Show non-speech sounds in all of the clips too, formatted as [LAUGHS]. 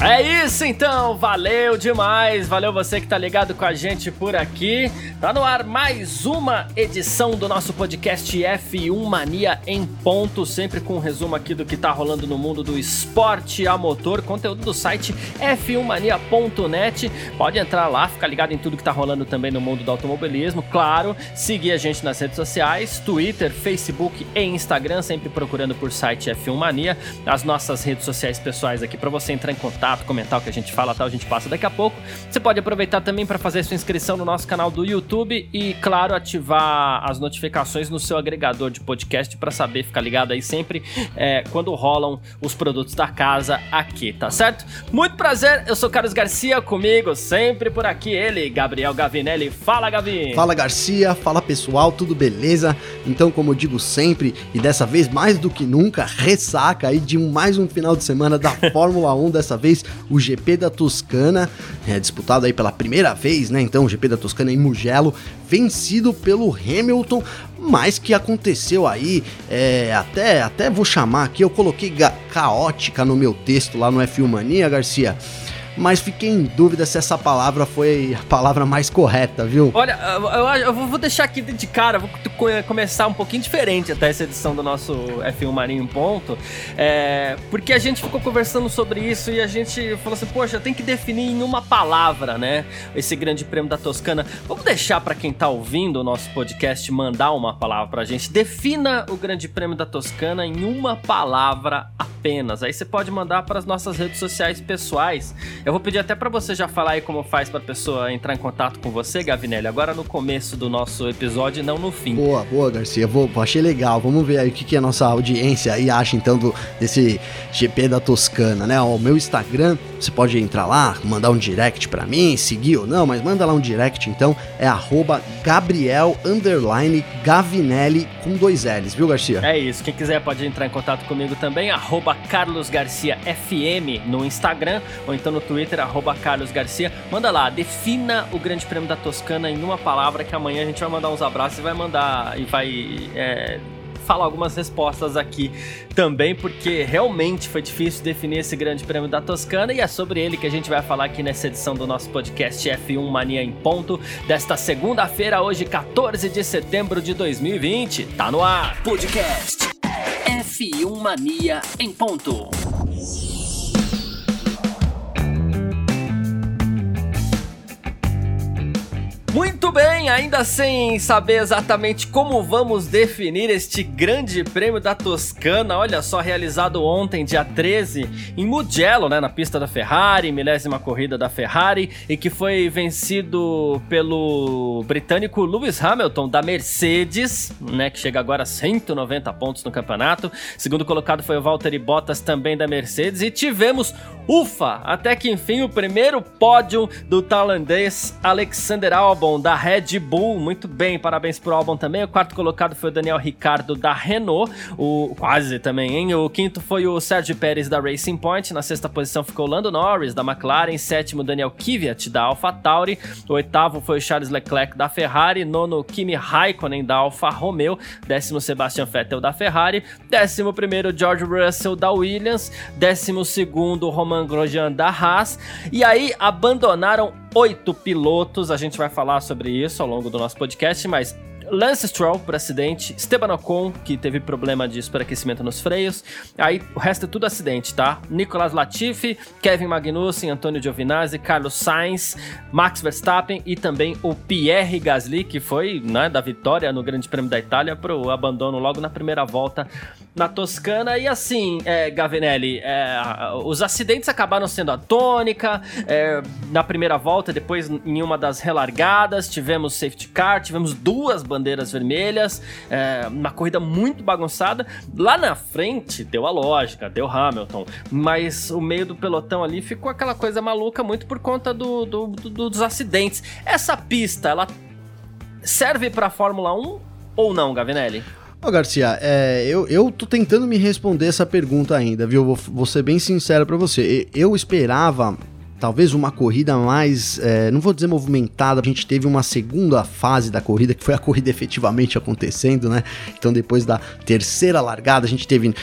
É isso então, valeu demais, valeu você que tá ligado com a gente por aqui. Tá no ar mais uma edição do nosso podcast F1 Mania em ponto, sempre com um resumo aqui do que tá rolando no mundo do esporte a motor, conteúdo do site f1mania.net. Pode entrar lá, ficar ligado em tudo que tá rolando também no mundo do automobilismo. Claro, seguir a gente nas redes sociais, Twitter, Facebook e Instagram, sempre procurando por site F1 Mania, as nossas redes sociais pessoais aqui para você entrar em contato contato, comentar o que a gente fala, tal, a gente passa daqui a pouco. Você pode aproveitar também para fazer sua inscrição no nosso canal do YouTube e, claro, ativar as notificações no seu agregador de podcast para saber ficar ligado aí sempre é, quando rolam os produtos da casa aqui, tá certo? Muito prazer, eu sou Carlos Garcia, comigo sempre por aqui ele, Gabriel Gavinelli. Fala, Gavi! Fala, Garcia, fala pessoal, tudo beleza? Então, como eu digo sempre, e dessa vez mais do que nunca, ressaca aí de mais um final de semana da [LAUGHS] Fórmula 1, dessa vez o GP da Toscana, é, disputado aí pela primeira vez, né? Então o GP da Toscana em Mugello, vencido pelo Hamilton, mas que aconteceu aí, é, até, até vou chamar aqui, eu coloquei caótica no meu texto lá no F1 Mania, Garcia mas fiquei em dúvida se essa palavra foi a palavra mais correta, viu? Olha, eu, eu vou deixar aqui de cara, vou começar um pouquinho diferente até essa edição do nosso F1 Marinho em Ponto, é, porque a gente ficou conversando sobre isso e a gente falou assim, poxa, tem que definir em uma palavra, né, esse grande prêmio da Toscana. Vamos deixar para quem tá ouvindo o nosso podcast mandar uma palavra pra gente. Defina o grande prêmio da Toscana em uma palavra apenas. Aí você pode mandar para as nossas redes sociais pessoais. Eu vou pedir até para você já falar aí como faz para pessoa entrar em contato com você, Gavinelli, agora no começo do nosso episódio e não no fim. Boa, boa, Garcia. Vou, achei legal. Vamos ver aí o que, que a nossa audiência aí acha então do, desse GP da Toscana, né? O meu Instagram, você pode entrar lá, mandar um direct para mim, seguir ou não, mas manda lá um direct então, é Gabriel Gavinelli com dois L's, viu, Garcia? É isso. Quem quiser pode entrar em contato comigo também, Carlos Garcia FM no Instagram ou então no Twitter arroba Carlos Garcia. Manda lá, defina o Grande Prêmio da Toscana em uma palavra que amanhã a gente vai mandar uns abraços e vai mandar e vai. É, falar algumas respostas aqui também, porque realmente foi difícil definir esse grande prêmio da Toscana e é sobre ele que a gente vai falar aqui nessa edição do nosso podcast F1 Mania em Ponto, desta segunda-feira, hoje, 14 de setembro de 2020. Tá no ar! Podcast F1 Mania em Ponto. Muy Muito bem, ainda sem saber exatamente como vamos definir este grande prêmio da Toscana, olha só, realizado ontem, dia 13, em Mugello, né, na pista da Ferrari, milésima corrida da Ferrari, e que foi vencido pelo britânico Lewis Hamilton, da Mercedes, né, que chega agora a 190 pontos no campeonato. Segundo colocado foi o Valtteri Bottas, também da Mercedes, e tivemos, ufa, até que enfim, o primeiro pódio do tailandês Alexander Albon, da Red Bull, muito bem, parabéns pro Albon também. O quarto colocado foi o Daniel Ricardo da Renault, o quase também, hein? O quinto foi o Sérgio Pérez da Racing Point, na sexta posição ficou o Lando Norris da McLaren, sétimo Daniel Kvyat da AlphaTauri, o oitavo foi o Charles Leclerc da Ferrari, nono Kimi Raikkonen da Alfa Romeo, décimo Sebastian Vettel da Ferrari, décimo primeiro George Russell da Williams, décimo segundo Roman Grosjean da Haas, e aí abandonaram oito pilotos. A gente vai falar sobre isso ao longo do nosso podcast, mas Lance Stroll por acidente, Esteban Ocon, que teve problema de superaquecimento nos freios. Aí o resto é tudo acidente, tá? Nicolas Latifi, Kevin Magnussen, Antônio Giovinazzi, Carlos Sainz, Max Verstappen e também o Pierre Gasly, que foi né, da vitória no Grande Prêmio da Itália para o abandono logo na primeira volta na Toscana. E assim, é, Gavinelli, é, os acidentes acabaram sendo a tônica. É, na primeira volta, depois em uma das relargadas, tivemos safety car, tivemos duas bandeiras vermelhas, é, uma corrida muito bagunçada. Lá na frente deu a lógica, deu Hamilton, mas o meio do pelotão ali ficou aquela coisa maluca muito por conta do, do, do dos acidentes. Essa pista, ela serve para Fórmula 1 ou não, Gavinelli? Ô Garcia, é, eu, eu tô tentando me responder essa pergunta ainda, viu? Vou, vou ser bem sincero para você. Eu esperava talvez uma corrida mais, é, não vou dizer movimentada, a gente teve uma segunda fase da corrida, que foi a corrida efetivamente acontecendo, né? Então depois da terceira largada, a gente teve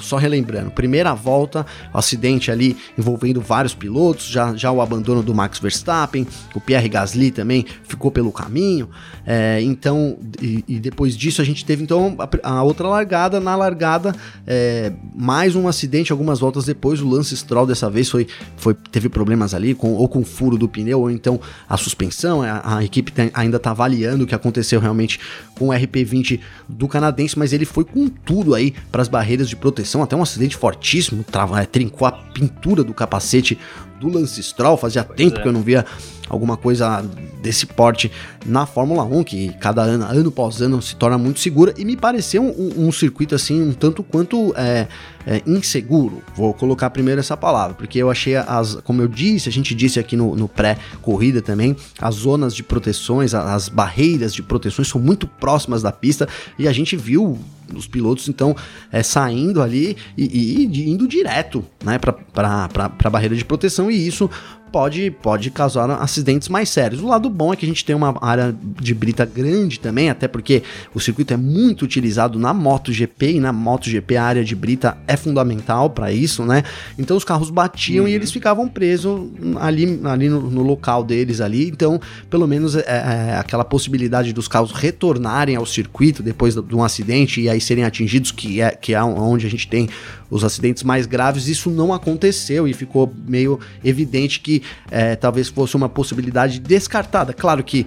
só relembrando, primeira volta, acidente ali envolvendo vários pilotos, já, já o abandono do Max Verstappen, o Pierre Gasly também ficou pelo caminho, é, então, e, e, depois disso a gente teve então a, a outra largada, na largada, é, mais um acidente algumas voltas depois, o Lance Stroll dessa vez foi, foi teve problemas ali, com, ou com o furo do pneu, ou então a suspensão, a, a equipe tem, ainda está avaliando o que aconteceu realmente com o RP20 do canadense, mas ele foi com tudo aí para as barreiras de proteção até um acidente fortíssimo, trava, é, trincou a pintura do capacete do Lance Stroll, fazia pois tempo é. que eu não via alguma coisa desse porte na Fórmula 1, que cada ano, ano após ano, se torna muito segura, e me pareceu um, um circuito assim, um tanto quanto é, é, inseguro. Vou colocar primeiro essa palavra, porque eu achei as, como eu disse, a gente disse aqui no, no pré-corrida também, as zonas de proteções, as barreiras de proteções são muito próximas da pista, e a gente viu os pilotos então é, saindo ali e, e, e, indo direto né, para a barreira de proteção, e isso pode, pode causar acidentes mais sérios. O lado bom é que a gente tem uma área de brita grande também, até porque o circuito é muito utilizado na MotoGP e na MotoGP a área de brita é fundamental para isso, né? Então os carros batiam uhum. e eles ficavam presos ali, ali no, no, local deles ali. Então, pelo menos é, é, aquela possibilidade dos carros retornarem ao circuito depois de um acidente e aí serem atingidos, que é, que é onde a gente tem os acidentes mais graves, isso não aconteceu e ficou meio evidente que é, talvez fosse uma possibilidade descartada. Claro que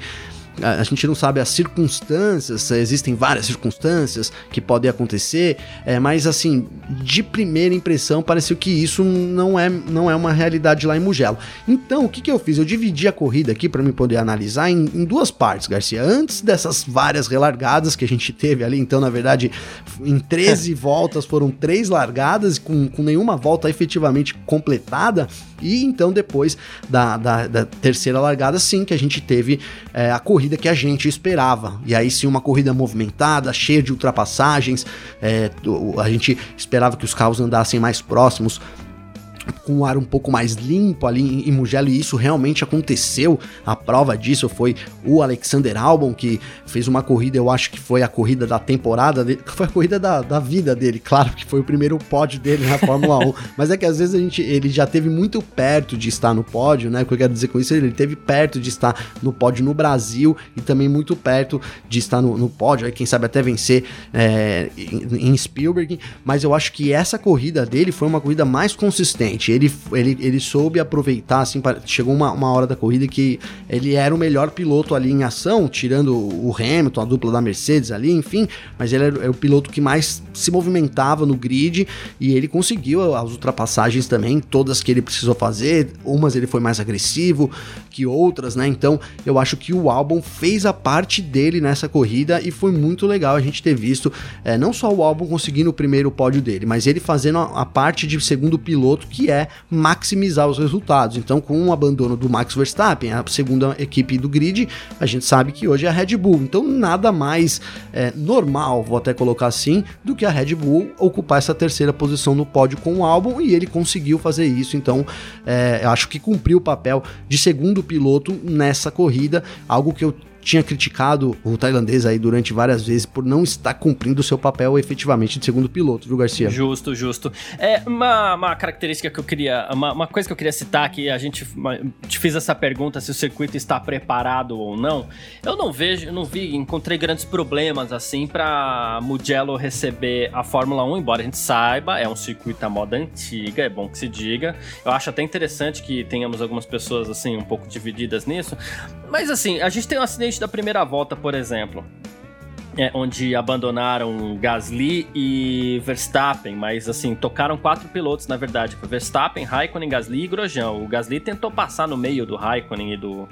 a gente não sabe as circunstâncias, existem várias circunstâncias que podem acontecer, é, mas assim, de primeira impressão, pareceu que isso não é, não é uma realidade lá em Mugello. Então, o que, que eu fiz? Eu dividi a corrida aqui para me poder analisar em, em, duas partes, Garcia. Antes dessas várias relargadas que a gente teve ali, então, na verdade, em 13 [LAUGHS] voltas foram três largadas, com, com nenhuma volta efetivamente completada. E então, depois da, da, da terceira largada, sim, que a gente teve é, a corrida que a gente esperava. E aí sim, uma corrida movimentada, cheia de ultrapassagens. É, a gente esperava que os carros andassem mais próximos com um ar um pouco mais limpo ali em Mugello e isso realmente aconteceu. A prova disso foi o Alexander Albon que fez uma corrida, eu acho que foi a corrida da temporada, dele, [LAUGHS] foi a corrida da, da vida dele, claro que foi o primeiro pódio dele na Fórmula 1, [LAUGHS] mas é que às vezes a gente, ele já teve muito perto de estar no pódio, né? O que eu quero dizer com isso, ele teve perto de estar no pódio no Brasil e também muito perto de estar no, no pódio, aí quem sabe até vencer é, em, em Spielberg, mas eu acho que essa corrida dele foi uma corrida mais consistente ele, ele, ele soube aproveitar, assim, chegou uma, uma hora da corrida que ele era o melhor piloto ali em ação, tirando o Hamilton, a dupla da Mercedes ali, enfim, mas ele era, o piloto que mais se movimentava no grid e ele conseguiu as ultrapassagens também, todas que ele precisou fazer, umas ele foi mais agressivo que outras, né? Então eu acho que o álbum fez a parte dele nessa corrida e foi muito legal a gente ter visto é, não só o álbum conseguindo o primeiro pódio dele, mas ele fazendo a, a parte de segundo piloto que que é maximizar os resultados. Então, com o abandono do Max Verstappen, a segunda equipe do grid, a gente sabe que hoje é a Red Bull. Então, nada mais é, normal, vou até colocar assim, do que a Red Bull ocupar essa terceira posição no pódio com o álbum e ele conseguiu fazer isso. Então, é, eu acho que cumpriu o papel de segundo piloto nessa corrida, algo que eu tinha criticado o tailandês aí durante várias vezes por não estar cumprindo o seu papel efetivamente de segundo piloto, viu, Garcia? Justo, justo. É uma, uma característica que eu queria, uma, uma coisa que eu queria citar que a gente te fiz essa pergunta se o circuito está preparado ou não. Eu não vejo, não vi, encontrei grandes problemas assim para Mugello receber a Fórmula 1, embora a gente saiba, é um circuito da moda antiga, é bom que se diga. Eu acho até interessante que tenhamos algumas pessoas assim um pouco divididas nisso. Mas assim, a gente tem um acidente da primeira volta, por exemplo. É, onde abandonaram Gasly e Verstappen, mas assim, tocaram quatro pilotos, na verdade. Verstappen, Raikkonen, Gasly e Grosjean. O Gasly tentou passar no meio do Raikkonen e do,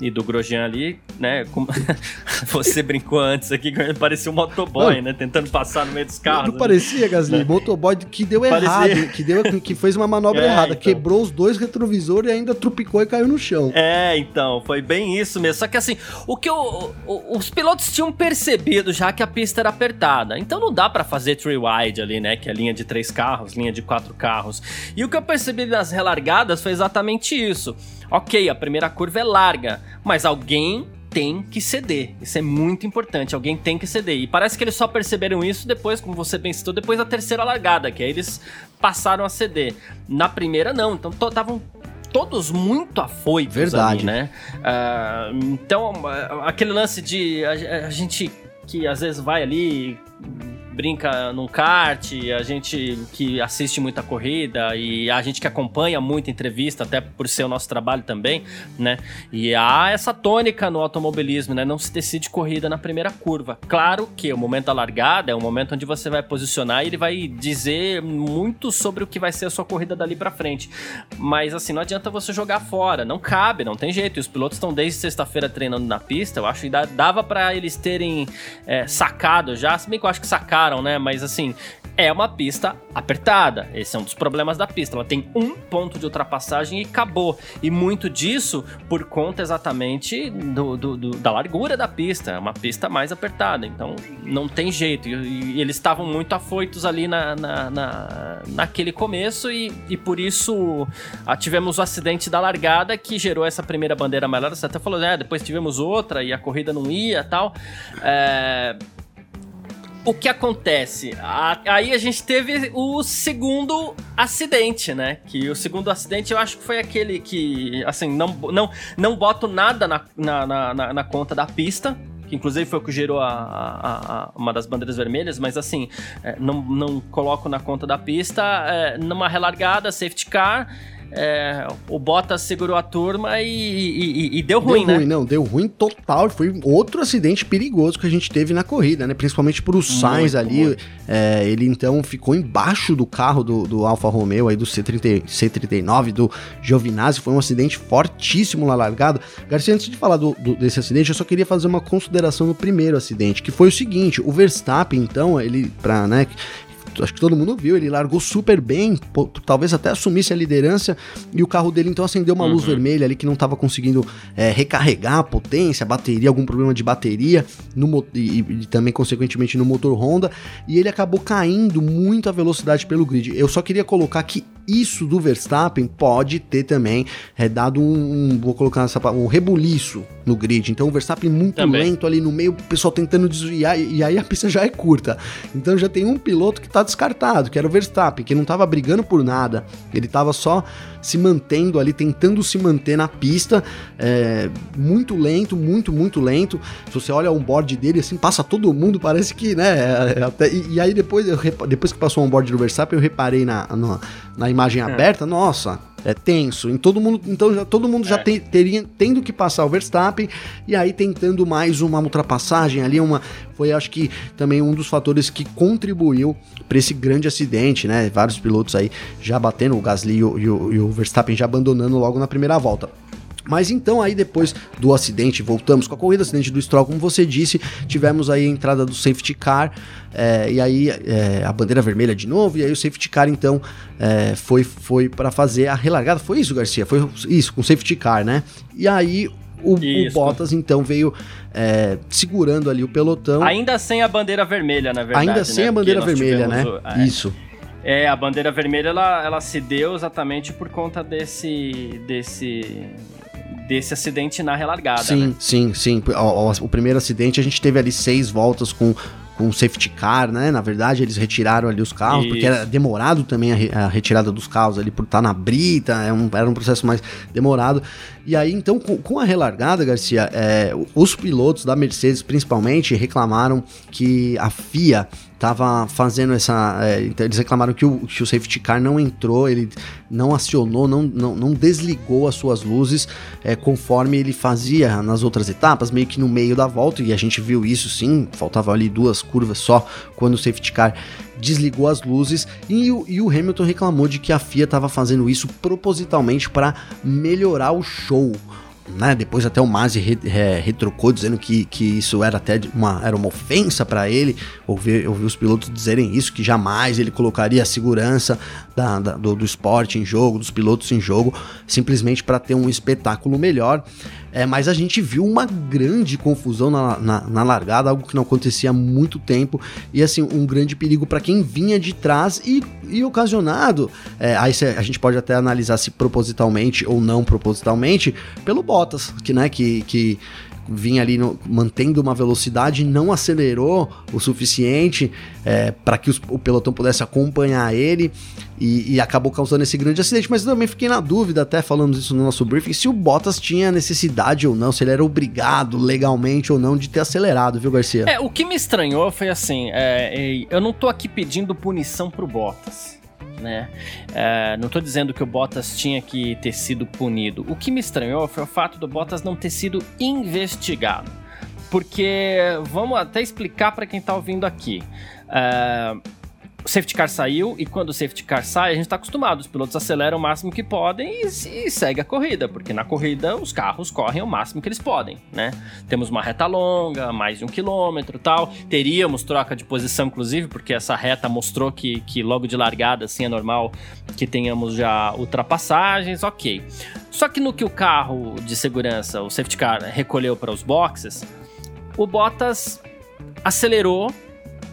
e do Grosjean ali, né? Como [LAUGHS] você brincou antes aqui, que parecia um motoboy, né? Tentando passar no meio dos carros. Não, parecia, Gasly, né? motoboy que deu parecia. errado, que, deu, que fez uma manobra [LAUGHS] é, errada, então. quebrou os dois retrovisores e ainda trupicou e caiu no chão. É, então, foi bem isso mesmo. Só que assim, o que o, os pilotos tinham percebido já que a pista era apertada. Então não dá para fazer three wide ali, né? Que é linha de três carros, linha de quatro carros. E o que eu percebi nas relargadas foi exatamente isso. Ok, a primeira curva é larga, mas alguém tem que ceder. Isso é muito importante. Alguém tem que ceder. E parece que eles só perceberam isso depois, como você bem citou, depois da terceira largada, que aí eles passaram a ceder. Na primeira, não. Então estavam todos muito afoitos Verdade. Ali, né? Uh, então, aquele lance de a, a gente que às vezes vai ali brinca num kart, a gente que assiste muita corrida e a gente que acompanha muita entrevista, até por ser o nosso trabalho também, né? E há essa tônica no automobilismo, né? Não se decide corrida na primeira curva. Claro que o momento da largada é o momento onde você vai posicionar e ele vai dizer muito sobre o que vai ser a sua corrida dali para frente. Mas assim, não adianta você jogar fora, não cabe, não tem jeito. E os pilotos estão desde sexta-feira treinando na pista, eu acho que dava para eles terem é, sacado já, se bem que eu acho que sacaram né? Mas assim, é uma pista apertada. Esse é um dos problemas da pista. Ela tem um ponto de ultrapassagem e acabou. E muito disso por conta exatamente do, do, do da largura da pista. É uma pista mais apertada. Então não tem jeito. E, e eles estavam muito afoitos ali na, na, na, naquele começo e, e por isso ah, tivemos o acidente da largada que gerou essa primeira bandeira amarela. Você até falou, né? Depois tivemos outra e a corrida não ia tal. É, o que acontece? aí a gente teve o segundo acidente, né? Que o segundo acidente eu acho que foi aquele que, assim, não, não, não boto nada na, na, na, na conta da pista, que inclusive foi o que gerou a, a, a, uma das bandeiras vermelhas, mas assim, é, não, não coloco na conta da pista, é, numa relargada, safety car, é, o Bottas segurou a turma e, e, e deu ruim, deu né? Ruim, não, deu ruim total. Foi outro acidente perigoso que a gente teve na corrida, né? Principalmente pro Sainz ali. É, ele então ficou embaixo do carro do, do Alfa Romeo, aí do C30, C39, do Giovinazzi. Foi um acidente fortíssimo na largada. Garcia, antes de falar do, do, desse acidente, eu só queria fazer uma consideração no primeiro acidente, que foi o seguinte: o Verstappen, então, ele, pra, né, acho que todo mundo viu, ele largou super bem, talvez até assumisse a liderança, e o carro dele então acendeu uma uhum. luz vermelha ali que não estava conseguindo é, recarregar a potência, a bateria, algum problema de bateria, no, e, e, também consequentemente no motor Honda, e ele acabou caindo muito a velocidade pelo grid. Eu só queria colocar que isso do Verstappen pode ter também é, dado um, um, vou colocar essa um rebuliço no grid. Então o Verstappen muito também. lento ali no meio, o pessoal tentando desviar e aí a pista [LAUGHS] já é curta. Então já tem um piloto que tá descartado, que era o Verstappen, que não tava brigando por nada. Ele tava só se mantendo ali, tentando se manter na pista, é, muito lento, muito, muito lento. Se você olha o onboard dele, assim, passa todo mundo, parece que, né, é, até, e, e, aí depois, eu, depois que passou o onboard do Verstappen, eu reparei na, na, na imagem é. aberta, nossa, é tenso. Em todo mundo, então já, todo mundo já é. teria tendo que passar o Verstappen e aí tentando mais uma ultrapassagem ali, uma foi acho que também um dos fatores que contribuiu para esse grande acidente, né? Vários pilotos aí já batendo o Gasly e o, e o, e o Verstappen já abandonando logo na primeira volta. Mas então aí depois do acidente, voltamos com a corrida, acidente do Stroll, como você disse, tivemos aí a entrada do safety car, é, e aí é, a bandeira vermelha de novo, e aí o safety car então é, foi, foi para fazer a relargada, foi isso Garcia? Foi isso, com o safety car, né? E aí o, o, Bottas então veio é, segurando ali o pelotão. Ainda sem a bandeira vermelha, na verdade. Ainda sem né? a bandeira vermelha, né? O, é. Isso. É, a bandeira vermelha ela, ela se deu exatamente por conta desse desse desse acidente na relargada. Sim, né? sim, sim. O, o, primeiro acidente a gente teve ali seis voltas com com safety car, né? Na verdade, eles retiraram ali os carros, Isso. porque era demorado também a, re, a, retirada dos carros ali por estar na brita, é um, era um processo mais demorado. E aí, então, com, com a relargada, Garcia, é, os pilotos da Mercedes, principalmente, reclamaram que a FIA estava fazendo essa. É, então eles reclamaram que o, que o safety car não entrou, ele não acionou, não, não, não desligou as suas luzes é, conforme ele fazia nas outras etapas, meio que no meio da volta, e a gente viu isso sim, faltavam ali duas curvas só quando o safety car desligou as luzes e o, e o Hamilton reclamou de que a FIA estava fazendo isso propositalmente para melhorar o show né? Depois até o Masi re, re, retrucou dizendo que, que isso era até uma, era uma ofensa para ele. Ouvi, ouvi os pilotos dizerem isso, que jamais ele colocaria a segurança da, da, do, do esporte em jogo, dos pilotos em jogo, simplesmente para ter um espetáculo melhor. É, mas a gente viu uma grande confusão na, na, na, largada, algo que não acontecia há muito tempo, e assim, um grande perigo para quem vinha de trás e, e ocasionado. É, aí a gente pode até analisar se propositalmente ou não propositalmente, pelo Bottas, que, né, que, que vinha ali no, mantendo uma velocidade, não acelerou o suficiente é, para que os, o pelotão pudesse acompanhar ele e, e, acabou causando esse grande acidente. Mas também fiquei na dúvida, até falamos isso no nosso briefing, se o Bottas tinha necessidade ou não, se ele era obrigado legalmente ou não de ter acelerado, viu, Garcia? É, o que me estranhou foi assim: é, eu não tô aqui pedindo punição pro Bottas né? É, não estou dizendo que o Bottas tinha que ter sido punido. O que me estranhou foi o fato do Bottas não ter sido investigado. Porque, vamos até explicar para quem está ouvindo aqui. É, o safety car saiu e quando o safety car sai, a gente está acostumado, os pilotos aceleram o máximo que podem e, e, segue a corrida, porque na corrida os carros correm o máximo que eles podem, né? Temos uma reta longa, mais de um quilômetro tal, teríamos troca de posição, inclusive, porque essa reta mostrou que, que logo de largada, assim, é normal que tenhamos já ultrapassagens, ok. Só que no que o carro de segurança, o safety car, recolheu para os boxes, o Bottas acelerou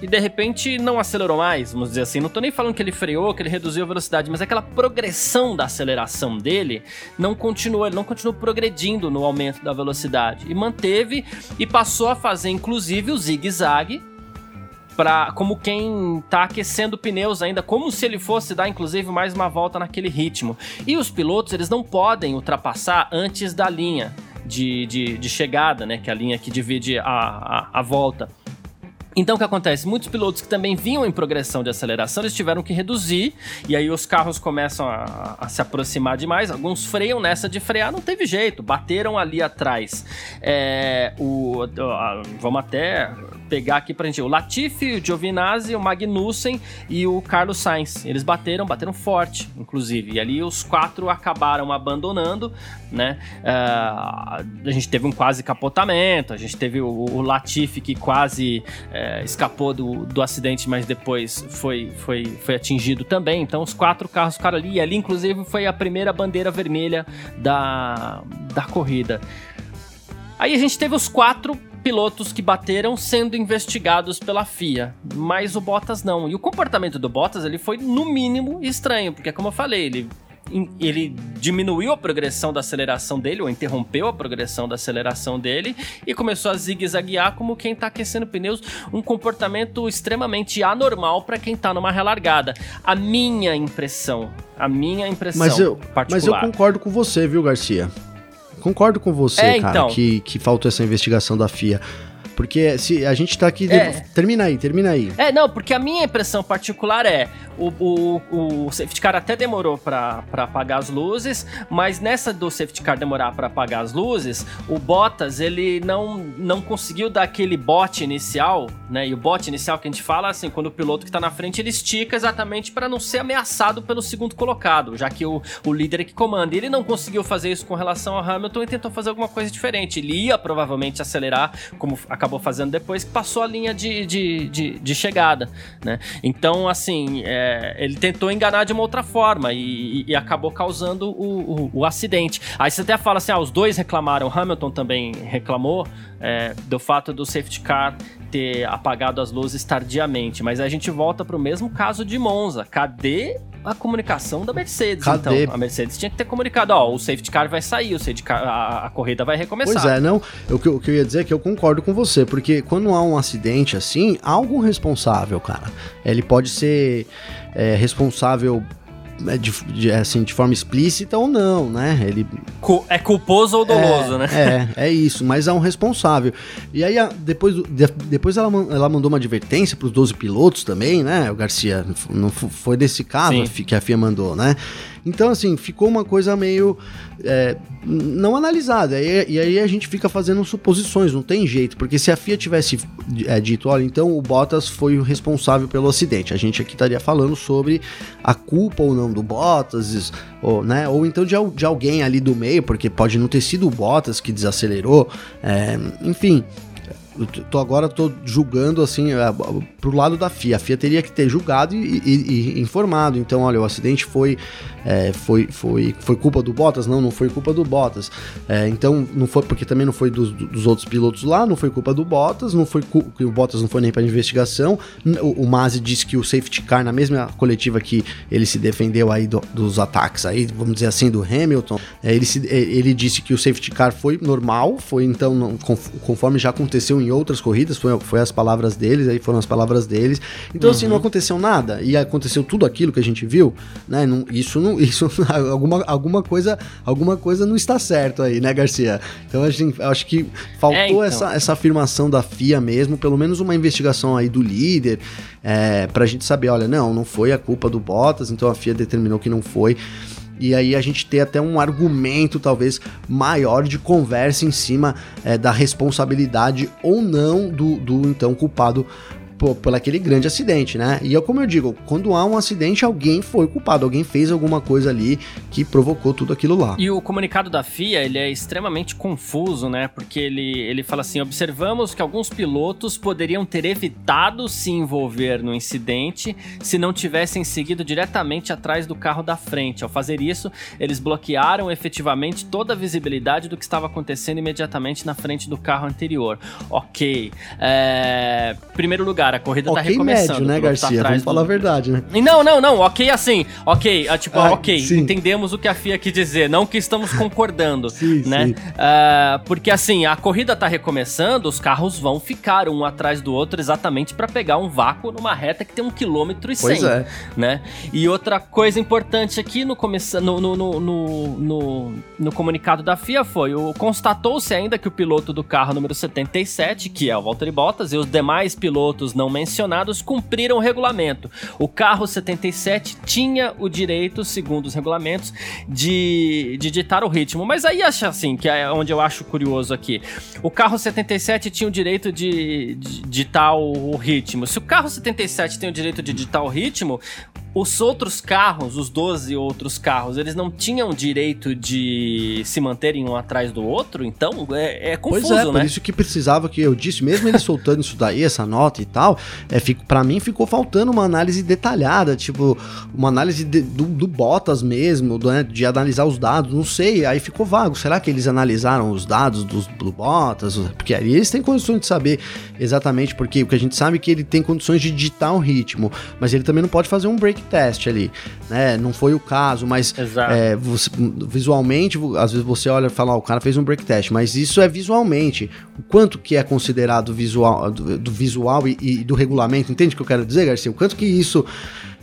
e de repente não acelerou mais, vamos dizer assim. Não tô nem falando que ele freou, que ele reduziu a velocidade, mas aquela progressão da aceleração dele não continuou, ele não continuou progredindo no aumento da velocidade e manteve e passou a fazer inclusive o zigue-zague para como quem tá aquecendo pneus ainda, como se ele fosse dar inclusive mais uma volta naquele ritmo. E os pilotos, eles não podem ultrapassar antes da linha de, de, de chegada, né, que é a linha que divide a, a, a volta. Então o que acontece? Muitos pilotos que também vinham em progressão de aceleração, eles tiveram que reduzir, e aí os carros começam a, a se aproximar demais. Alguns freiam nessa de frear, não teve jeito, bateram ali atrás. É, o, a, vamos até pegar aqui pra gente. O Latifi, o Giovinazzi, o Magnussen e o Carlos Sainz. Eles bateram, bateram forte, inclusive. E ali os quatro acabaram abandonando, né? Uh, a gente teve um quase capotamento, a gente teve o, o Latifi que quase uh, escapou do, do acidente, mas depois foi, foi, foi atingido também. Então os quatro carros ficaram ali. E ali, inclusive, foi a primeira bandeira vermelha da, da corrida. Aí a gente teve os quatro pilotos que bateram sendo investigados pela FIA, mas o Bottas não. E o comportamento do Bottas ele foi no mínimo estranho, porque como eu falei, ele ele diminuiu a progressão da aceleração dele, ou interrompeu a progressão da aceleração dele, e começou a zigue-zaguear como quem está aquecendo pneus, um comportamento extremamente anormal para quem está numa relargada. A minha impressão, a minha impressão mas eu, particular. Mas eu concordo com você, viu, Garcia? Concordo com você, é, cara, então. que, que faltou essa investigação da FIA. Porque se a gente tá aqui. É. Termina aí, termina aí. É, não, porque a minha impressão particular é: o, o, o safety car até demorou para apagar as luzes, mas nessa do safety car demorar para apagar as luzes, o Bottas ele não, não conseguiu dar aquele bote inicial, né? E o bote inicial que a gente fala, assim, quando o piloto que tá na frente ele estica exatamente para não ser ameaçado pelo segundo colocado, já que o, o líder é que comanda. Ele não conseguiu fazer isso com relação ao Hamilton e tentou fazer alguma coisa diferente. Ele ia provavelmente acelerar, como acabou acabou fazendo depois que passou a linha de, de, de, de chegada, né? Então, assim, é, ele tentou enganar de uma outra forma e, e acabou causando o, o, o, acidente. Aí você até fala assim, ah, os dois reclamaram, Hamilton também reclamou é, do fato do safety car ter apagado as luzes tardiamente, mas a gente volta para o mesmo caso de Monza. Cadê a comunicação da Mercedes. Cadê? Então, a Mercedes tinha que ter comunicado, ó, o safety car vai sair, o safety car, a, a corrida vai recomeçar. Pois é, não, o que, o que eu ia dizer é que eu concordo com você, porque quando há um acidente assim, há algum responsável, cara. Ele pode ser é, responsável de, de, assim, de forma explícita ou não, né? Ele é culposo ou doloso, é, né? É, é isso, mas há um responsável. E aí, depois, depois ela, ela mandou uma advertência para os 12 pilotos também, né? O Garcia, não foi desse caso Sim. que a FIA mandou, né? Então, assim, ficou uma coisa meio é, não analisada. E, e, aí a gente fica fazendo suposições, não tem jeito. Porque se a FIA tivesse é, dito, olha, então o Bottas foi o responsável pelo acidente, a gente aqui estaria falando sobre a culpa ou não do Bottas, ou, né, ou então de, de alguém ali do meio, porque pode não ter sido o Bottas que desacelerou, é, enfim tô agora tô julgando assim é, pro lado da FIA. A FIA teria que ter julgado e, e, e informado. Então, olha, o acidente foi é, foi, foi, foi culpa do Bottas? Não, não foi culpa do Bottas. É, então, não foi porque também não foi dos, dos outros pilotos lá, não foi culpa do Bottas, não foi que o Bottas não foi nem para investigação. O, o Masi disse que o safety car na mesma coletiva que ele se defendeu aí do, dos ataques aí, vamos dizer assim, do Hamilton, é, ele, se, é, ele disse que o safety car foi normal, foi então conforme já aconteceu em outras corridas, foi, foi as palavras deles, aí foram as palavras deles. Então, uhum. assim, não uhum. aconteceu nada e aconteceu tudo aquilo que a gente viu, né? Não, isso não [LAUGHS] isso alguma, alguma coisa alguma coisa não está certo aí, né, Garcia? Então a gente, acho que faltou é, então. essa, essa afirmação da FIA mesmo, pelo menos uma investigação aí do líder, é, para a gente saber, olha, não, não foi a culpa do Bottas, então a FIA determinou que não foi e aí a gente ter até um argumento talvez maior de conversa em cima é, da responsabilidade ou não do, do então culpado por, por aquele grande acidente, né? E eu, como eu digo, quando há um acidente, alguém foi culpado, alguém fez alguma coisa ali que provocou tudo aquilo lá. E o comunicado da FIA, ele é extremamente confuso, né? Porque ele, ele fala assim: observamos que alguns pilotos poderiam ter evitado se envolver no incidente se não tivessem seguido diretamente atrás do carro da frente. Ao fazer isso, eles bloquearam efetivamente toda a visibilidade do que estava acontecendo imediatamente na frente do carro anterior. Ok. É... Primeiro lugar, cara, a corrida tá okay, tá recomeçando. médio, né, Garcia? Tá Vamos falar a verdade, né? Não, não, não, ok assim, ok, ah, tipo, ah, ok, sim. entendemos o que a FIA quis dizer, não que estamos concordando, [LAUGHS] sim, né? Sim. Uh, porque assim, a corrida tá recomeçando, os carros vão ficar um atrás do outro exatamente para pegar um vácuo numa reta que tem um quilômetro e cem, é. né? E outra coisa importante aqui no, no, no, no, no, no comunicado da FIA foi, o constatou-se ainda que o piloto do carro número 77, que é o Valtteri Bottas, e os demais pilotos não mencionados cumpriram o regulamento. O carro 77 tinha o direito, segundo os regulamentos, de, de ditar o ritmo. Mas aí acha assim, que é onde eu acho curioso aqui. O carro 77 tinha o direito de, de ditar o, o ritmo. Se o carro 77 tem o direito de ditar o ritmo, os outros carros, os 12 outros carros, eles não tinham direito de se manterem um atrás do outro, então é, é confuso, pois é, né? por isso que precisava que eu disse, mesmo ele soltando isso daí, essa nota e tal, é, fico, para mim ficou faltando uma análise detalhada, tipo, uma análise de, do, do Bottas mesmo, do, né, de analisar os dados, não sei, aí ficou vago. Será que eles analisaram os dados dos, do Bottas? Porque aí eles têm condições de saber exatamente porque, porque a gente sabe que ele tem condições de digitar um ritmo, mas ele também não pode fazer um break test ali, né? Não foi o caso, mas é, você, visualmente, às vezes você olha e fala, oh, o cara fez um break test, mas isso é visualmente. O quanto que é considerado visual, do, do visual e, e, do regulamento, entende o que eu quero dizer, Garcia? O quanto que isso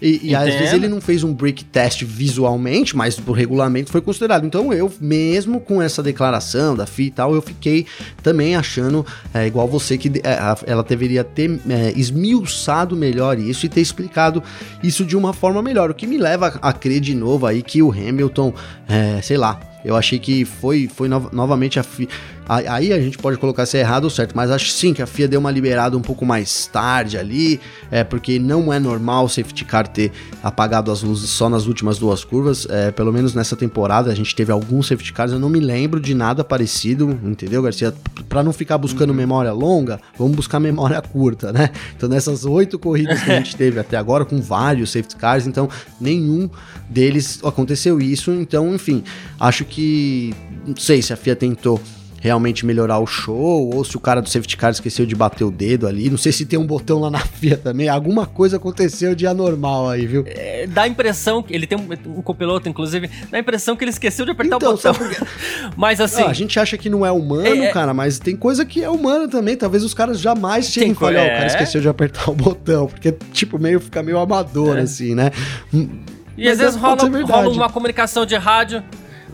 e, e às vezes ele não fez um break test visualmente, mas por regulamento foi considerado. Então eu, mesmo com essa declaração da FIA e tal, eu fiquei também achando, é, igual você, que é, ela deveria ter é, esmiuçado melhor isso e ter explicado isso de uma forma melhor. O que me leva a, crer de novo aí que o Hamilton, é, sei lá, eu achei que foi, foi no, novamente a FIA. Aí a gente pode colocar se é errado ou certo, mas acho sim que a FIA deu uma liberada um pouco mais tarde ali, é porque não é normal o safety car ter apagado as luzes só nas últimas duas curvas. É, pelo menos nessa temporada a gente teve alguns safety cars, eu não me lembro de nada parecido, entendeu, Garcia? Para não ficar buscando uhum. memória longa, vamos buscar memória curta, né? Então nessas oito corridas que a gente [LAUGHS] teve até agora, com vários safety cars, então nenhum deles aconteceu isso. Então, enfim, acho que não sei se a FIA tentou realmente melhorar o show, ou se o cara do safety car esqueceu de bater o dedo ali. Não sei se tem um botão lá na [LAUGHS] FIA também. Alguma coisa aconteceu de anormal aí, viu? É, dá a impressão que ele tem um, um copiloto, inclusive, dá a impressão que ele esqueceu de apertar então, o botão. [LAUGHS] mas assim. Ah, a gente acha que não é humano, é, é, cara, mas tem coisa que é humana também. Talvez os caras jamais cheguem e falem, ó, oh, o cara é. esqueceu de apertar o botão. Porque, tipo, meio fica meio amador, é. assim, né? E mas às vezes rola, rola uma comunicação de rádio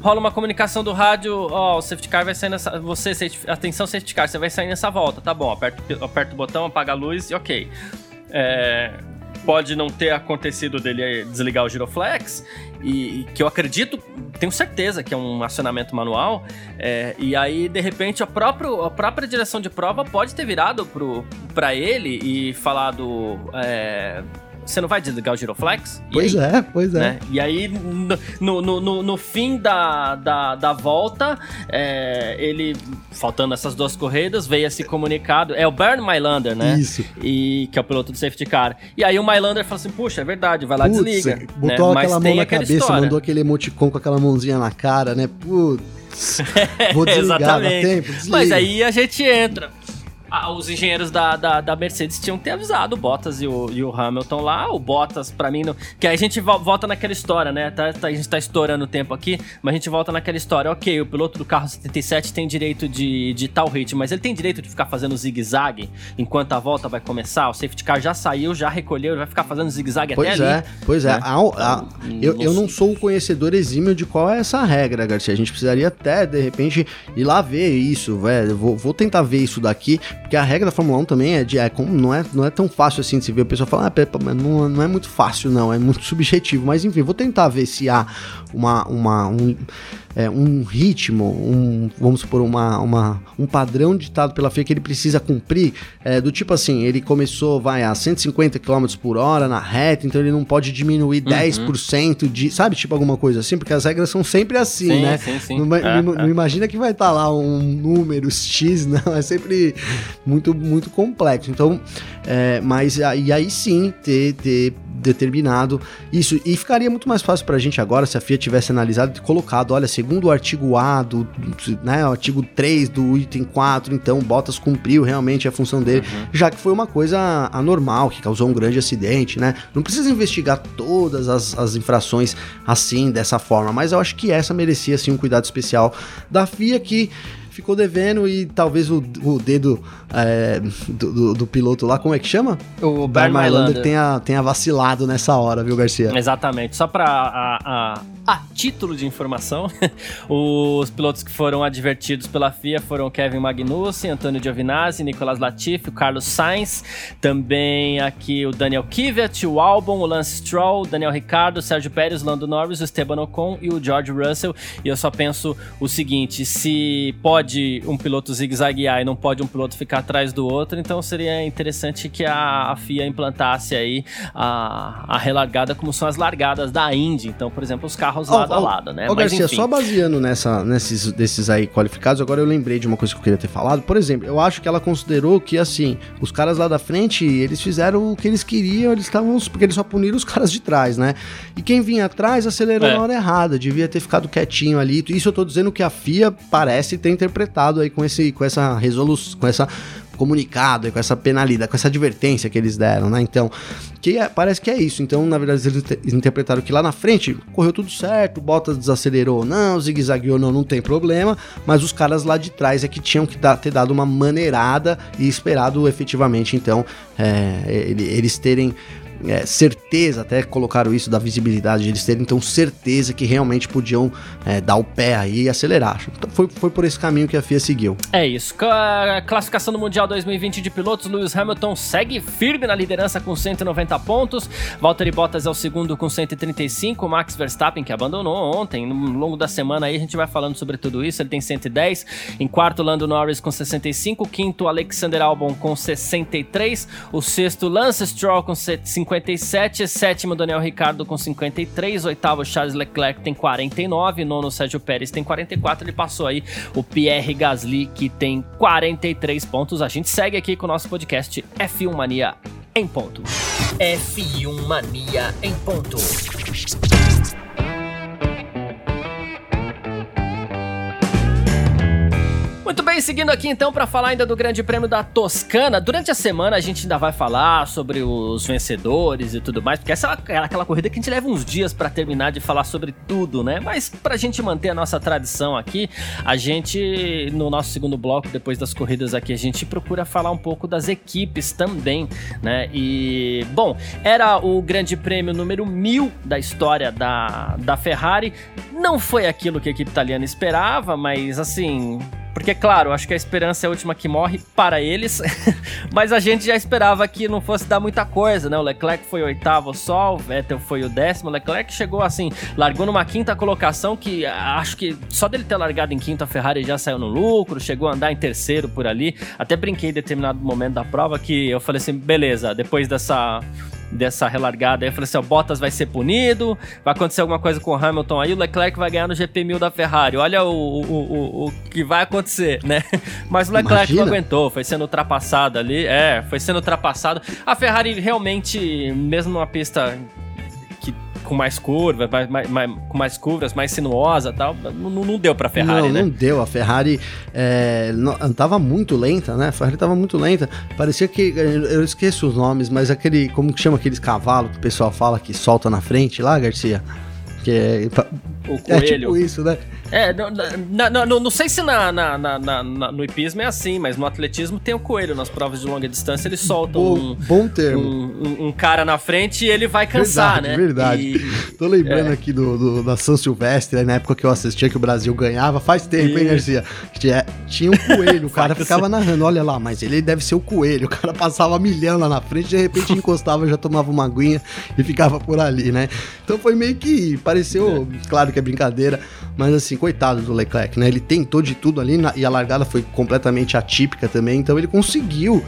rola uma comunicação do rádio, ó, oh, o safety car vai sair nessa. Você, safety, atenção, safety car, você vai sair nessa volta, tá bom, aperta, aperta o botão, apaga a luz e ok. É, pode não ter acontecido dele desligar o giroflex, e, que eu acredito, tenho certeza que é um acionamento manual, é, e aí de repente a própria, a própria direção de prova pode ter virado para ele e falado. É, você não vai desligar o giroflex? E pois aí, é, pois é. Né? E aí, no, no, no, no, fim da, da, da volta, é, ele, faltando essas duas corridas, veio esse comunicado. É o Bernd Mylander, né? Isso. E, que é o piloto do safety car. E aí o Mylander falou assim: puxa, é verdade, vai lá, Putz, desliga. Botou né? aquela Mas mão na cabeça, história. mandou aquele emoticon com aquela mãozinha na cara, né? Putz. [LAUGHS] Vou desligar, Exatamente. Tempo, Mas aí a gente entra os engenheiros da, da, da, Mercedes tinham que ter avisado o Bottas e o, e o Hamilton lá. O Bottas, para mim, não... que aí a gente volta naquela história, né? Tá, tá, a gente tá estourando o tempo aqui, mas a gente volta naquela história. Ok, o piloto do carro 77 tem direito de, de tal ritmo, mas ele tem direito de ficar fazendo zigue-zague enquanto a volta vai começar. O safety car já saiu, já recolheu, vai ficar fazendo zigue-zague até é, ali. Pois é, né? a, a, eu, eu não sou o conhecedor exímio de qual é essa regra, Garcia. A gente precisaria até, de repente, ir lá ver isso, velho. Vou, vou tentar ver isso daqui, porque a regra da Fórmula 1 também é de. É, não, é, não é tão fácil assim de se ver. O pessoal fala, ah, não, não é muito fácil, não, é muito [LAUGHS] subjetivo. Mas enfim, vou tentar ver se há uma, uma, um, é, um ritmo, um, vamos supor, uma, uma, um padrão ditado pela FIA que ele precisa cumprir, é, do tipo assim, ele começou, vai, a 150 km por hora na reta, então ele não pode diminuir uhum. 10% de, sabe, tipo alguma coisa assim, porque as regras são sempre assim, sim, né? Sim, sim. Não, é, não, é. não, imagina que vai estar tá lá um número X, [LAUGHS] não, é sempre muito, muito complexo. Então, é, mas e aí sim, ter, ter determinado isso. E ficaria muito mais fácil para a gente agora se a FIA tivesse analisado e colocado, olha, segundo o artigo A do, né, artigo 3 do item 4, então Bottas cumpriu realmente a função dele, uhum. já que foi uma coisa anormal, que causou um grande acidente, né? Não precisa investigar todas as, as infrações assim, dessa forma, mas eu acho que essa merecia, assim, um cuidado especial da FIA que ficou devendo e talvez o, o dedo é, do, do, do, piloto lá, como é que chama? O Bernd Mylander tenha, tenha vacilado nessa hora, viu, Garcia? Exatamente. Só para a, a, a, título de informação, [LAUGHS] os pilotos que foram advertidos pela FIA foram Kevin Magnussen, Antônio Giovinazzi, Nicolas Latifi, o Carlos Sainz, também aqui o Daniel Kvyat, o Albon, o Lance Stroll, o Daniel Ricardo, o Sérgio Pérez, o Lando Norris, o Esteban Ocon e o George Russell. E eu só penso o seguinte, se pode pode um piloto zigue-zaguear e não pode um piloto ficar atrás do outro, então seria interessante que a, a FIA implantasse aí a, a relargada como são as largadas da Indy. Então, por exemplo, os carros oh, lado oh, a lado, né? Ô, Mas, Garcia, enfim. só baseando nessa, nesses desses aí qualificados, agora eu lembrei de uma coisa que eu queria ter falado. Por exemplo, eu acho que ela considerou que, assim, os caras lá da frente, eles fizeram o que eles queriam, eles estavam. Porque eles só puniram os caras de trás, né? E quem vinha atrás acelerou é. na hora errada, devia ter ficado quietinho ali. Isso eu tô dizendo que a FIA parece ter interpretado aí com, esse, com essa resolução, com essa comunicado, com essa penalidade, com essa advertência que eles deram, né? Então, que é, parece que é isso. Então, na verdade, eles interpretaram que lá na frente correu tudo certo, Bottas desacelerou não, zigue-zagueou não, não tem problema, mas os caras lá de trás é que tinham que dar, ter dado uma maneirada e esperado efetivamente, então, é, eles terem é, certeza, até colocaram isso da visibilidade, de eles terem então certeza que realmente podiam é, dar o pé aí e acelerar. Então foi, foi por esse caminho que a FIA seguiu. É isso. Classificação do Mundial 2020 de pilotos, Lewis Hamilton segue firme na liderança com 190 pontos. Valtteri Bottas é o segundo com 135. Max Verstappen, que abandonou ontem, no longo da semana aí a gente vai falando sobre tudo isso, ele tem 110. Em quarto, Lando Norris com 65. Quinto, Alexander Albon com 63. O sexto, Lance Stroll com 50 57, sétimo Daniel Ricardo com 53, oitavo Charles Leclerc tem 49, nono Sérgio Pérez tem 44, ele passou aí o Pierre Gasly que tem 43 pontos. A gente segue aqui com o nosso podcast F1 Mania em ponto. F1 Mania em ponto. Muito bem, seguindo aqui então para falar ainda do Grande Prêmio da Toscana. Durante a semana a gente ainda vai falar sobre os vencedores e tudo mais, porque essa é aquela corrida que a gente leva uns dias para terminar de falar sobre tudo, né? Mas pra gente manter a nossa tradição aqui, a gente no nosso segundo bloco, depois das corridas aqui, a gente procura falar um pouco das equipes também, né? E bom, era o Grande Prêmio número mil da história da, da Ferrari. Não foi aquilo que a equipe italiana esperava, mas assim, Porque, claro, acho que a esperança é a última que morre para eles, [LAUGHS] mas a gente já esperava que não fosse dar muita coisa, né? O Leclerc foi o oitavo só, o Vettel foi o décimo, o Leclerc chegou assim, largou numa quinta colocação que acho que só dele ter largado em quinto a Ferrari já saiu no lucro, chegou a andar em terceiro por ali. Até brinquei em determinado momento da prova que eu falei assim, beleza, depois dessa dessa relargada. Aí eu falei assim: o Bottas vai ser punido, vai acontecer alguma coisa com o Hamilton aí, o Leclerc vai ganhar no GP 1000 da Ferrari. Olha o, o, o, o que vai acontecer, né? [LAUGHS] Mas o Leclerc Imagina. não aguentou, foi sendo ultrapassado ali. É, foi sendo ultrapassado. A Ferrari realmente, mesmo numa pista com mais curvas, mais, mais, mais, com mais curvas, mais sinuosa tal. Não, não deu pra Ferrari, não, né? Não deu. A Ferrari é, não, tava muito lenta, né? A Ferrari tava muito lenta. Parecia que. Eu esqueço os nomes, mas aquele. Como que chama aqueles cavalos que o pessoal fala que solta na frente lá, Garcia? Que é. O coelho. É tipo isso, né? É, não, não, não, não sei se na, na, na, na, no hipismo é assim, mas no atletismo tem o coelho. Nas provas de longa distância eles soltam bom, um, bom termo. Um, um, um, cara na frente e ele vai cansar, verdade, né? Verdade, e... [LAUGHS] Tô lembrando é. aqui do, do, da São Silvestre, na época que eu assistia que o Brasil ganhava, faz tempo, e... hein, Garcia? Tinha, tinha um coelho, o [LAUGHS] cara ficava narrando, olha lá, mas ele deve ser o coelho. O cara passava milhão lá na frente, de repente encostava, já tomava uma aguinha e ficava por ali, né? Então foi meio que, pareceu, é. claro que é brincadeira, mas assim, coitado do Leclerc né? Ele tentou de tudo ali na, e a largada foi completamente atípica também, então ele conseguiu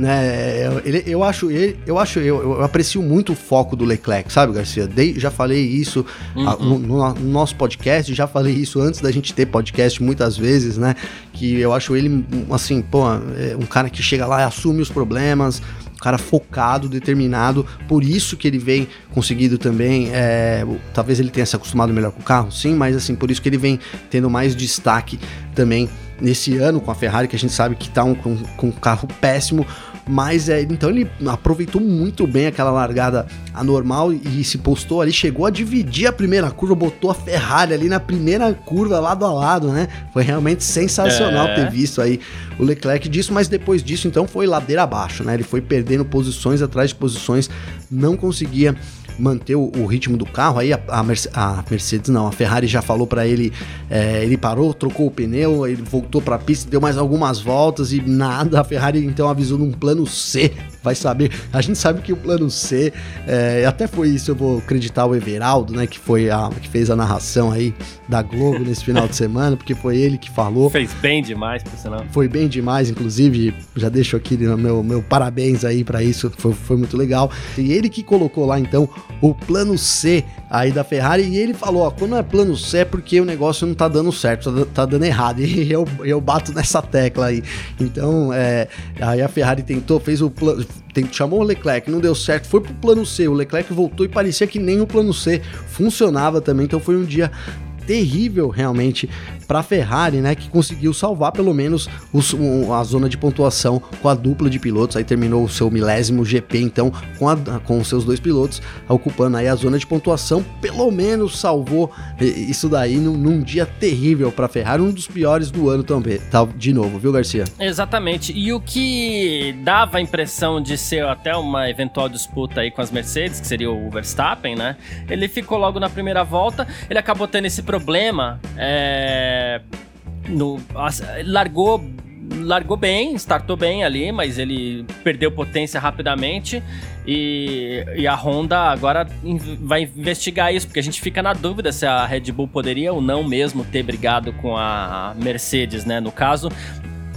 né? Ele, eu acho, ele, eu acho, eu, eu, aprecio muito o foco do Leclerc, sabe, Garcia? Dei, já falei isso uhum. a, no, no, nosso podcast, já falei isso antes da gente ter podcast muitas vezes, né? Que eu acho ele, assim, pô, é um cara que chega lá e assume os problemas, cara focado, determinado, por isso que ele vem conseguindo também, é, talvez ele tenha se acostumado melhor com o carro, sim, mas assim, por isso que ele vem tendo mais destaque também nesse ano com a Ferrari, que a gente sabe que tá um, com, com um carro péssimo, mas é, então ele aproveitou muito bem aquela largada anormal e se postou ali, chegou a dividir a primeira curva, botou a Ferrari ali na primeira curva lado a lado, né? Foi realmente sensacional é. ter visto aí o Leclerc disso, mas depois disso então foi ladeira abaixo, né? Ele foi perdendo posições atrás de posições, não conseguia manter o, o ritmo do carro. Aí a, a, Mercedes, a, Mercedes, não, a Ferrari já falou para ele, é, ele parou, trocou o pneu, ele voltou para a pista, deu mais algumas voltas e nada. A Ferrari então avisou num plano C vai saber. A gente sabe que o plano C, é, até foi isso, eu vou acreditar o Everaldo, né, que foi a que fez a narração aí da Globo nesse final de semana, porque foi ele que falou. Fez bem demais, por sinal. Foi bem demais, inclusive, já deixo aqui meu, meu parabéns aí para isso, foi, foi muito legal. E ele que colocou lá então o plano C aí da Ferrari e ele falou, ó, quando é plano C é porque o negócio não tá dando certo, tá, tá dando errado. [LAUGHS] E eu, eu bato nessa tecla aí. Então, é, aí a Ferrari tentou, fez o plano chamou o Leclerc, não deu certo, foi pro plano C, o Leclerc voltou e parecia que nem o plano C funcionava também, então foi um dia terrível realmente para a Ferrari, né, que conseguiu salvar pelo menos os, um, a zona de pontuação com a dupla de pilotos, aí terminou o seu milésimo GP então com, a, com os seus dois pilotos ocupando aí a zona de pontuação, pelo menos salvou isso daí num, num dia terrível para a Ferrari, um dos piores do ano também, tá, de novo, viu Garcia? Exatamente, e o que dava a impressão de ser até uma eventual disputa aí com as Mercedes, que seria o Verstappen, né, ele ficou logo na primeira volta, ele acabou tendo esse problema, é no, largou largou bem, startou bem ali, mas ele perdeu potência rapidamente e, e, a Honda agora vai investigar isso, porque a gente fica na dúvida se a Red Bull poderia ou não mesmo ter brigado com a Mercedes, né? No caso,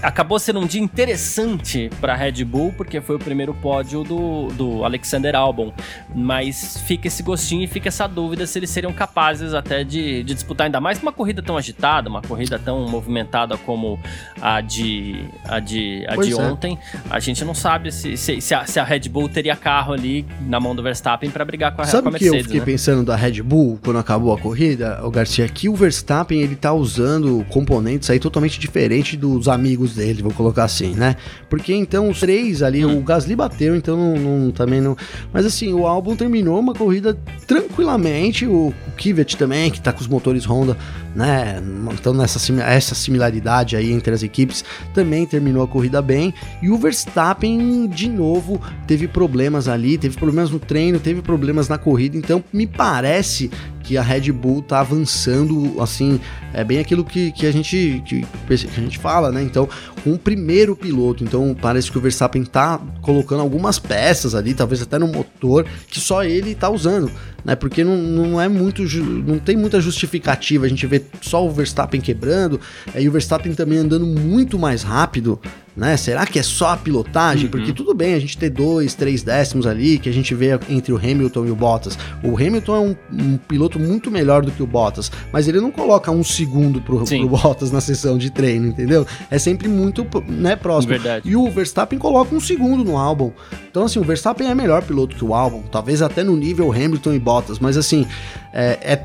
acabou sendo um dia interessante para Red Bull, porque foi o primeiro pódio do, do Alexander Albon. Mas fica esse gostinho e fica essa dúvida se eles seriam capazes até de, de disputar ainda mais uma corrida tão agitada, uma corrida tão movimentada como a de, a de, a de é. ontem. A gente não sabe se, se, se, a, se, a, Red Bull teria carro ali na mão do Verstappen para brigar com a, sabe com a Mercedes. Sabe que eu fiquei né? pensando da Red Bull quando acabou a corrida, o Garcia, que o Verstappen ele tá usando componentes aí totalmente diferentes dos amigos dele, vou colocar assim, né? Porque então os três ali, o Gasly bateu, então não, não, também não. Mas assim, o álbum terminou uma corrida tranquilamente. O, o Kivet também, que tá com os motores Honda, né? Então, nessa essa similaridade aí entre as equipes, também terminou a corrida bem. E o Verstappen, de novo, teve problemas ali, teve problemas no treino, teve problemas na corrida. Então, me parece que a Red Bull tá avançando, assim, é bem aquilo que, que, a, gente, que, que a gente fala, né? Então, o primeiro piloto, então parece que o Verstappen tá colocando algumas peças ali, talvez até no motor, que só ele tá usando, né? Porque não, não é muito, não tem muita justificativa, a gente vê só o Verstappen quebrando, aí o Verstappen também andando muito mais rápido, né? Será que é só a pilotagem? Uhum. Porque tudo bem a gente ter dois, três décimos ali que a gente vê entre o Hamilton e o Bottas. O Hamilton é um, um piloto muito melhor do que o Bottas, mas ele não coloca um segundo pro, pro Bottas na sessão de treino, entendeu? É sempre muito né, próximo. Verdade. E o Verstappen coloca um segundo no álbum. Então, assim, o Verstappen é melhor piloto que o álbum, talvez até no nível Hamilton e Bottas, mas assim, é, é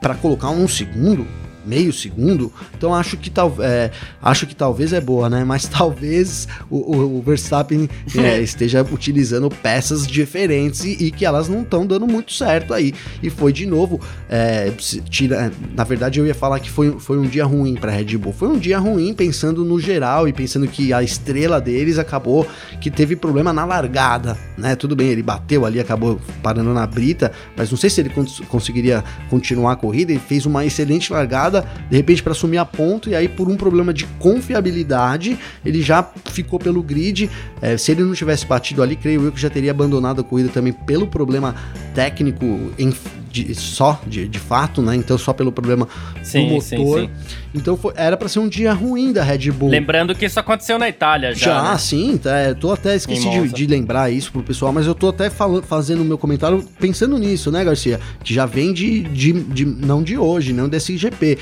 para colocar um segundo meio segundo, então acho que, tal, é, acho que talvez é boa, né? Mas [LAUGHS] talvez o, o, o Verstappen [LAUGHS] é, esteja utilizando peças diferentes e, e que elas não estão dando muito certo aí. E foi de novo, é, tira, na verdade eu ia falar que foi, foi um dia ruim para Red Bull. Foi um dia ruim pensando no geral e pensando que a estrela deles acabou que teve problema na largada, né? Tudo bem, ele bateu ali, acabou parando na brita, mas não sei se ele cons conseguiria continuar a corrida. Ele fez uma excelente largada de repente para assumir a ponto, e aí por um problema de confiabilidade, ele já ficou pelo grid. É, se ele não tivesse batido ali, creio eu que já teria abandonado a corrida também pelo problema técnico em, de, só, de, de fato, né? Então só pelo problema sim, do motor. Sim, sim. Então foi, era para ser um dia ruim da Red Bull. Lembrando que isso aconteceu na Itália já. Já, né? sim, tá, é, tô até esqueci de, de, lembrar isso pro pessoal, mas eu tô até falando, fazendo o meu comentário pensando nisso, né, Garcia? Que já vem de, de, de não de hoje, não desse GP.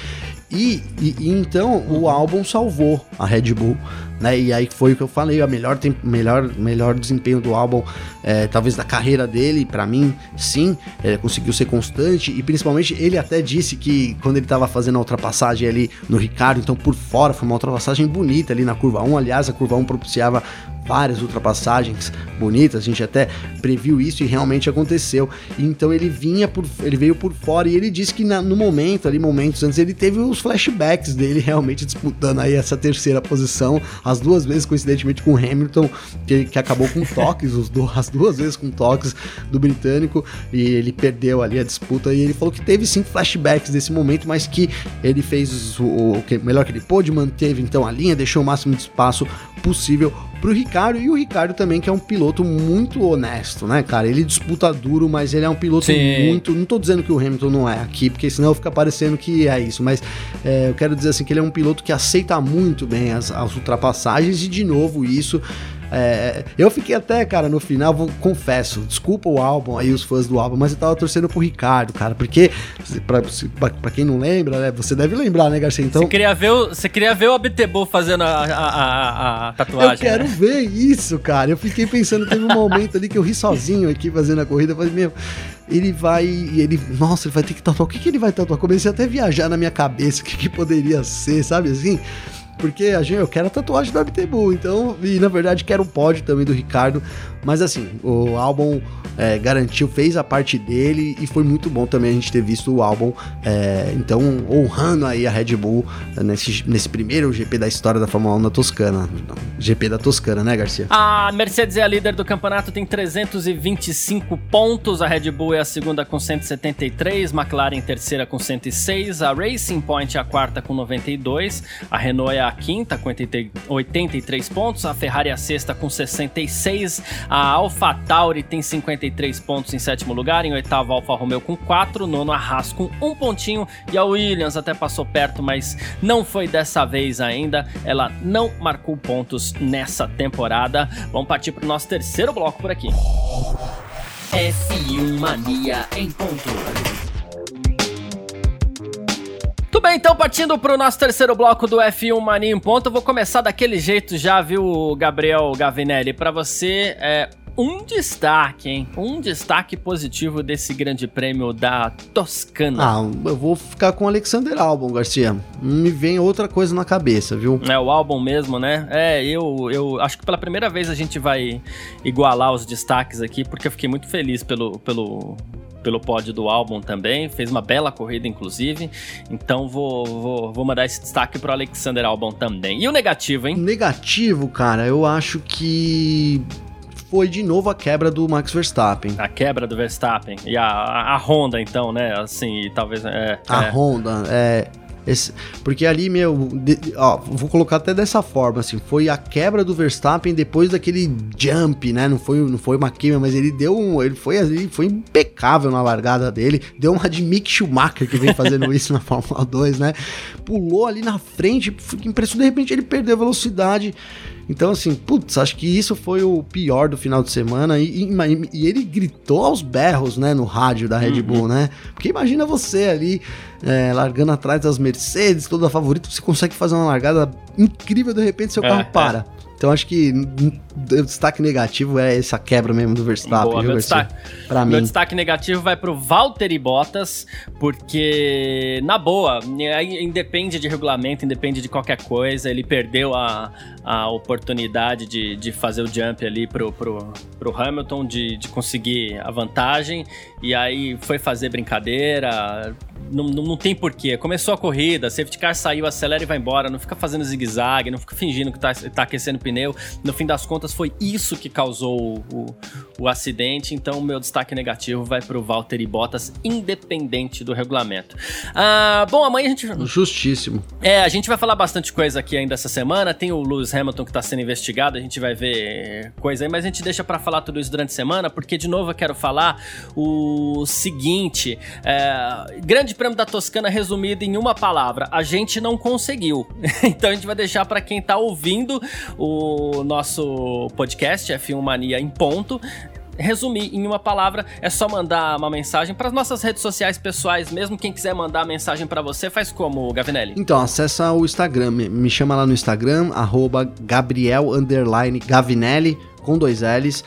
E, e, e, então o álbum salvou a Red Bull, né? E aí foi o que eu falei, a melhor, melhor, melhor desempenho do álbum, é, talvez da carreira dele, para mim, sim, ele conseguiu ser constante e principalmente ele até disse que quando ele tava fazendo a ultrapassagem ali no Ricardo, então por fora foi uma ultrapassagem bonita ali na curva 1, aliás, a curva 1 propiciava várias ultrapassagens bonitas, a gente até previu isso e realmente aconteceu. Então ele vinha por, ele veio por fora e ele disse que na, no momento ali, momentos antes, ele teve os flashbacks dele realmente disputando aí essa terceira posição, as duas vezes coincidentemente com o Hamilton, que, que acabou com toques, [LAUGHS] os do, as duas vezes com toques do britânico e ele perdeu ali a disputa e ele falou que teve sim flashbacks desse momento, mas que ele fez o, o que, melhor que ele pôde, manteve então a linha, deixou o máximo de espaço possível pro Ricardo e o Ricardo também que é um piloto muito honesto, né, cara? Ele disputa duro, mas ele é um piloto Sim. muito. Não tô dizendo que o Hamilton não é aqui, porque senão fica parecendo que é isso, mas é, eu quero dizer assim que ele é um piloto que aceita muito bem as, as ultrapassagens e de novo isso é, eu fiquei até, cara, no final, vou, confesso, desculpa o álbum aí, os fãs do álbum, mas eu tava torcendo pro Ricardo, cara, porque, pra, pra, quem não lembra, né, você deve lembrar, né, Garcia? Então... Você queria ver o, você queria ver o Abtebu fazendo a, a, a, a, tatuagem, Eu quero né? ver isso, cara, eu fiquei pensando, teve um momento ali que eu ri sozinho aqui fazendo a corrida, eu falei, meu ele vai. Ele, nossa, ele vai ter que tatuar. O que, que ele vai tatuar? Comecei até a viajar na minha cabeça o que, que poderia ser, sabe assim? Porque a gente, eu quero a tatuagem do MTBU, então, e na verdade quero um pódio também do Ricardo, mas assim, o álbum é, garantiu, fez a parte dele e foi muito bom também a gente ter visto o álbum, é, então honrando aí a Red Bull nesse, nesse primeiro GP da história da Fórmula 1 na Toscana. GP da Toscana, né, Garcia? A Mercedes é a líder do campeonato, tem 325 pontos, a Red Bull é a segunda com 173, McLaren terceira com 106, a Racing Point é a quarta com 92, a Renault é a quinta com 83 pontos, a Ferrari é a sexta com 66, a AlphaTauri tem 53 pontos em sétimo lugar, em oitavo Alfa Romeo com 4, nono a Haas com um pontinho e a Williams até passou perto, mas não foi dessa vez ainda. Ela não marcou pontos nessa temporada. Vamos partir para o nosso terceiro bloco por aqui. F1 Mania em ponto. Bem, então partindo para o nosso terceiro bloco do F1 Mania em ponto, eu vou começar daquele jeito já, viu, Gabriel Gavinelli? Para você, é, um destaque, hein? Um destaque positivo desse grande prêmio da Toscana. Ah, eu vou ficar com o Alexander Albon, Garcia. Me vem outra coisa na cabeça, viu? É o Albon mesmo, né? É, eu, eu acho que pela primeira vez a gente vai igualar os destaques aqui, porque eu fiquei muito feliz pelo, pelo pelo pódio do álbum também, fez uma bela corrida, inclusive. Então vou, vou, vou mandar esse destaque pro Alexander Albon também. E o negativo, hein? Negativo, cara, eu acho que foi de novo a quebra do Max Verstappen. A quebra do Verstappen. E a, a, a Honda, então, né? Assim, talvez. É, a é. Honda, é. Esse, porque ali, meu, de, ó, vou colocar até dessa forma, assim, foi a quebra do Verstappen depois daquele jump, né? Não foi, não foi uma queima, mas ele deu um, ele foi ali, foi impecável na largada dele, deu uma de Mick Schumacher que vem fazendo [LAUGHS] isso na Fórmula 2, né? Pulou ali na frente, impressionante, de repente ele perdeu velocidade. Então, assim, putz, acho que isso foi o pior do final de semana. E, e, e ele gritou aos berros, né, no rádio da Red Bull, uhum. né? Porque imagina você ali, é, largando atrás das Mercedes, toda favorita, você consegue fazer uma largada incrível, de repente seu carro é, para. É. Então acho que o destaque negativo é essa quebra mesmo do Verstappen, Boa, meu destaque, pra mim. Meu destaque negativo vai pro Valtteri Bottas, porque, na boa, independe de regulamento, independe de qualquer coisa, ele perdeu a, a oportunidade de, de fazer o jump ali pro, pro, pro Hamilton, de, de conseguir a vantagem, e aí foi fazer brincadeira, não, não, não, tem porquê. Começou a corrida, safety car saiu, acelera e vai embora. Não fica fazendo zigue-zague, não fica fingindo que tá, tá aquecendo o pneu. No fim das contas, foi isso que causou o, o acidente. Então, o meu destaque negativo vai pro Valtteri Bottas, independente do regulamento. Ah, bom, amanhã a gente. Justíssimo. É, a gente vai falar bastante coisa aqui ainda essa semana. Tem o Lewis Hamilton que tá sendo investigado, a gente vai ver coisa aí, mas a gente deixa para falar tudo isso durante a semana, porque de novo eu quero falar o seguinte: é, grande Prêmio da Toscana resumido em uma palavra: a gente não conseguiu. [LAUGHS] então a gente vai deixar para quem tá ouvindo o nosso podcast F1 Mania em ponto resumir em uma palavra, é só mandar uma mensagem para as nossas redes sociais pessoais, mesmo quem quiser mandar mensagem para você, faz como, Gavinelli? Então, acessa o Instagram, me chama lá no Instagram, arroba Gabriel Gavinelli, com dois L's.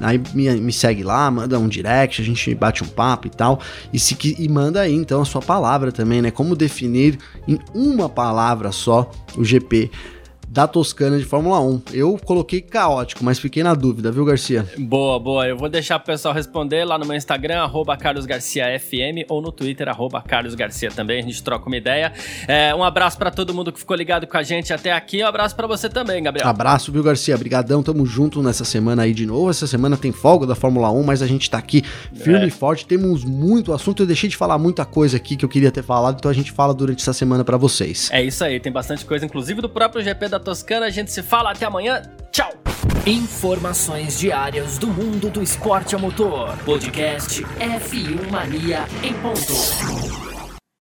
Aí me, me, segue lá, manda um direct, a gente bate um papo e tal. E, se, e manda aí então a sua palavra também, né? Como definir em uma palavra só o GP da Toscana de Fórmula 1. Eu coloquei caótico, mas fiquei na dúvida, viu, Garcia? Boa, boa. Eu vou deixar o pessoal responder lá no meu Instagram, arroba carlosgarciafm, ou no Twitter, arroba carlosgarcia também. A gente troca uma ideia. É, um abraço para todo mundo que ficou ligado com a gente até aqui. Um abraço para você também, Gabriel. Abraço, viu, Garcia? Obrigadão. Tamo junto nessa semana aí de novo. Essa semana tem folga da Fórmula 1, mas a gente tá aqui firme é. e forte. Temos muito assunto. Eu deixei de falar muita coisa aqui que eu queria ter falado, então a gente fala durante essa semana para vocês. É isso aí. Tem bastante coisa, inclusive do próprio GP da da Toscana. A gente se fala até amanhã. Tchau! Informações diárias do mundo do esporte a motor. Podcast F1 Mania em ponto.